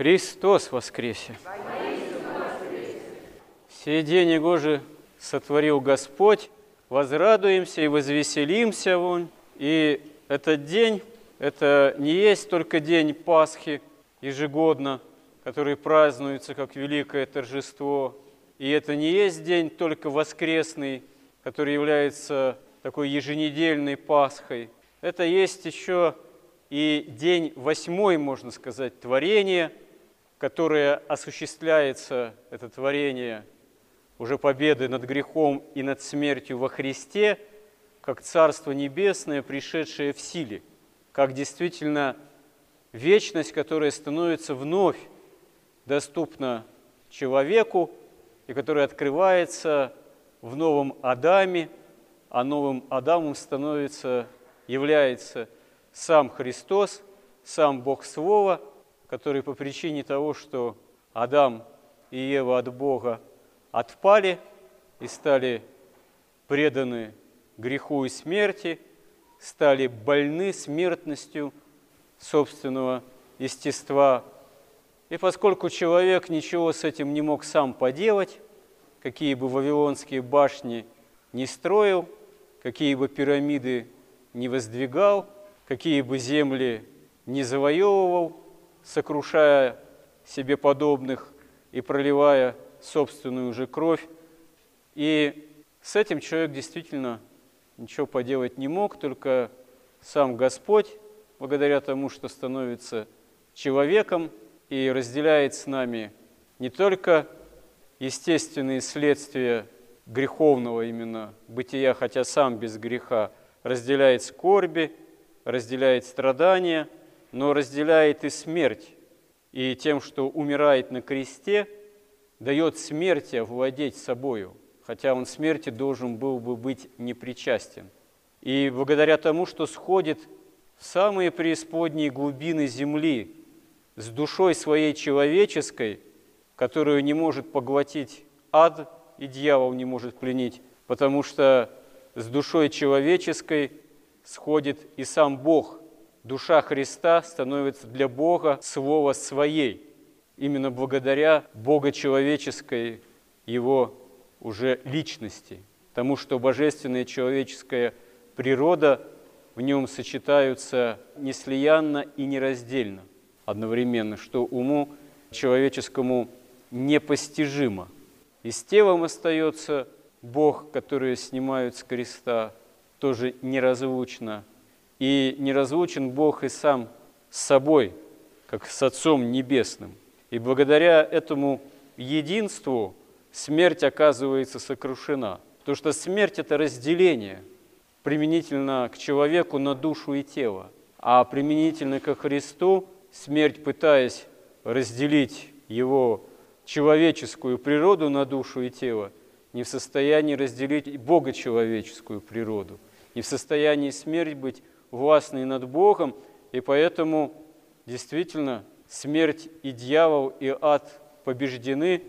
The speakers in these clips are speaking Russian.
Христос воскресе! Сей день Его сотворил Господь, возрадуемся и возвеселимся вон. И этот день, это не есть только день Пасхи ежегодно, который празднуется как великое торжество. И это не есть день только воскресный, который является такой еженедельной Пасхой. Это есть еще и день восьмой, можно сказать, творения, которое осуществляется, это творение – уже победы над грехом и над смертью во Христе, как Царство Небесное, пришедшее в силе, как действительно вечность, которая становится вновь доступна человеку и которая открывается в новом Адаме, а новым Адамом становится, является сам Христос, сам Бог Слова, который по причине того, что Адам и Ева от Бога отпали и стали преданы греху и смерти, стали больны смертностью собственного естества. И поскольку человек ничего с этим не мог сам поделать, какие бы вавилонские башни не строил, какие бы пирамиды не воздвигал, какие бы земли не завоевывал, сокрушая себе подобных и проливая собственную же кровь. И с этим человек действительно ничего поделать не мог, только сам Господь, благодаря тому, что становится человеком и разделяет с нами не только естественные следствия греховного именно бытия, хотя сам без греха, разделяет скорби, разделяет страдания, но разделяет и смерть. И тем, что умирает на кресте – дает смерти овладеть собою, хотя он смерти должен был бы быть непричастен. И благодаря тому, что сходит в самые преисподние глубины земли с душой своей человеческой, которую не может поглотить ад, и дьявол не может пленить, потому что с душой человеческой сходит и сам Бог. Душа Христа становится для Бога Слово Своей – именно благодаря богочеловеческой его уже личности, тому, что божественная человеческая природа в нем сочетаются неслиянно и нераздельно одновременно, что уму человеческому непостижимо. И с телом остается Бог, который снимают с креста, тоже неразлучно. И неразлучен Бог и сам с собой, как с Отцом Небесным. И благодаря этому единству смерть оказывается сокрушена. Потому что смерть – это разделение применительно к человеку на душу и тело. А применительно ко Христу смерть, пытаясь разделить его человеческую природу на душу и тело, не в состоянии разделить богочеловеческую природу, не в состоянии смерть быть властной над Богом, и поэтому действительно смерть и дьявол, и ад побеждены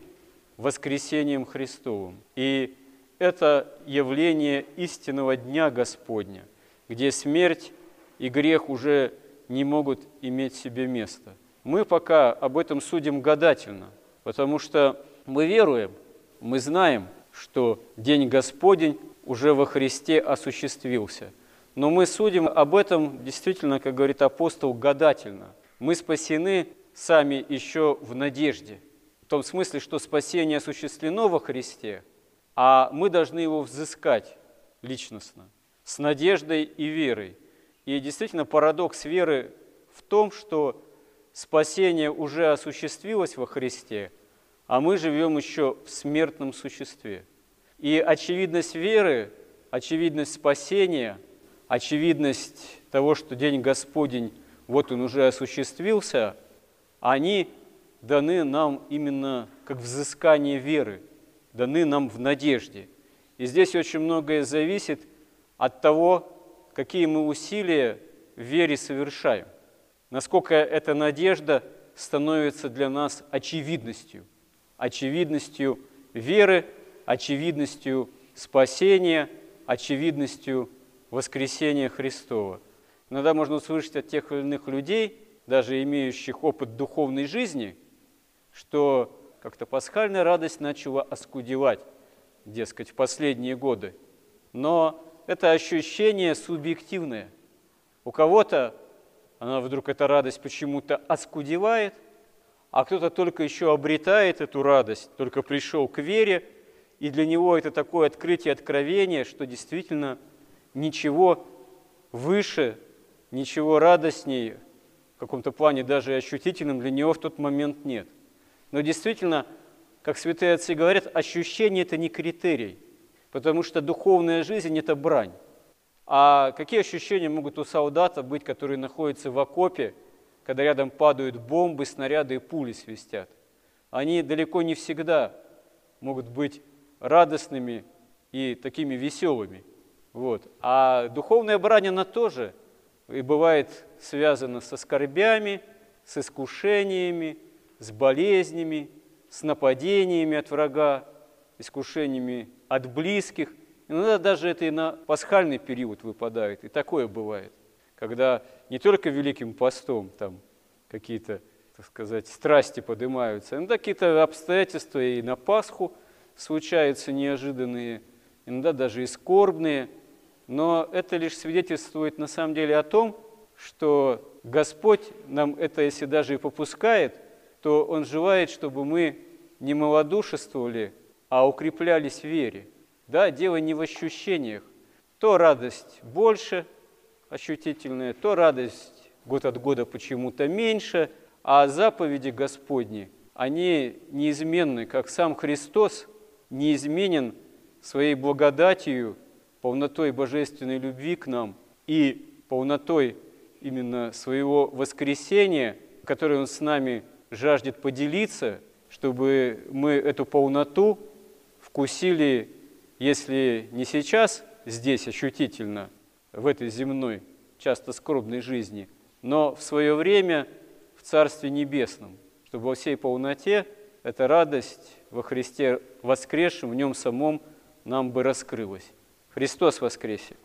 воскресением Христовым. И это явление истинного Дня Господня, где смерть и грех уже не могут иметь себе места. Мы пока об этом судим гадательно, потому что мы веруем, мы знаем, что День Господень уже во Христе осуществился. Но мы судим об этом действительно, как говорит апостол, гадательно – мы спасены сами еще в надежде, в том смысле, что спасение осуществлено во Христе, а мы должны его взыскать личностно, с надеждой и верой. И действительно парадокс веры в том, что спасение уже осуществилось во Христе, а мы живем еще в смертном существе. И очевидность веры, очевидность спасения, очевидность того, что День Господень вот он уже осуществился, они даны нам именно как взыскание веры, даны нам в надежде. И здесь очень многое зависит от того, какие мы усилия в вере совершаем, насколько эта надежда становится для нас очевидностью, очевидностью веры, очевидностью спасения, очевидностью воскресения Христова – Иногда можно услышать от тех или иных людей, даже имеющих опыт духовной жизни, что как-то пасхальная радость начала оскудевать, дескать, в последние годы. Но это ощущение субъективное. У кого-то она вдруг, эта радость почему-то оскудевает, а кто-то только еще обретает эту радость, только пришел к вере, и для него это такое открытие, откровение, что действительно ничего выше, ничего радостнее, в каком-то плане даже ощутительным для него в тот момент нет. Но действительно, как святые отцы говорят, ощущение – это не критерий – потому что духовная жизнь – это брань. А какие ощущения могут у солдата быть, которые находятся в окопе, когда рядом падают бомбы, снаряды и пули свистят? Они далеко не всегда могут быть радостными и такими веселыми. Вот. А духовная брань, она тоже и бывает связана со скорбями, с искушениями, с болезнями, с нападениями от врага, искушениями от близких. Иногда даже это и на пасхальный период выпадает, и такое бывает, когда не только Великим постом там какие-то, так сказать, страсти поднимаются, иногда какие-то обстоятельства и на Пасху случаются неожиданные, иногда даже и скорбные, но это лишь свидетельствует на самом деле о том, что Господь нам это, если даже и попускает, то Он желает, чтобы мы не малодушествовали, а укреплялись в вере. Да, дело не в ощущениях. То радость больше ощутительная, то радость год от года почему-то меньше, а заповеди Господни, они неизменны, как сам Христос неизменен своей благодатью, полнотой божественной любви к нам и полнотой именно своего воскресения, которое Он с нами жаждет поделиться, чтобы мы эту полноту вкусили, если не сейчас, здесь ощутительно, в этой земной, часто скорбной жизни, но в свое время в Царстве Небесном, чтобы во всей полноте эта радость во Христе воскресшем, в Нем самом нам бы раскрылась. Христос воскресе!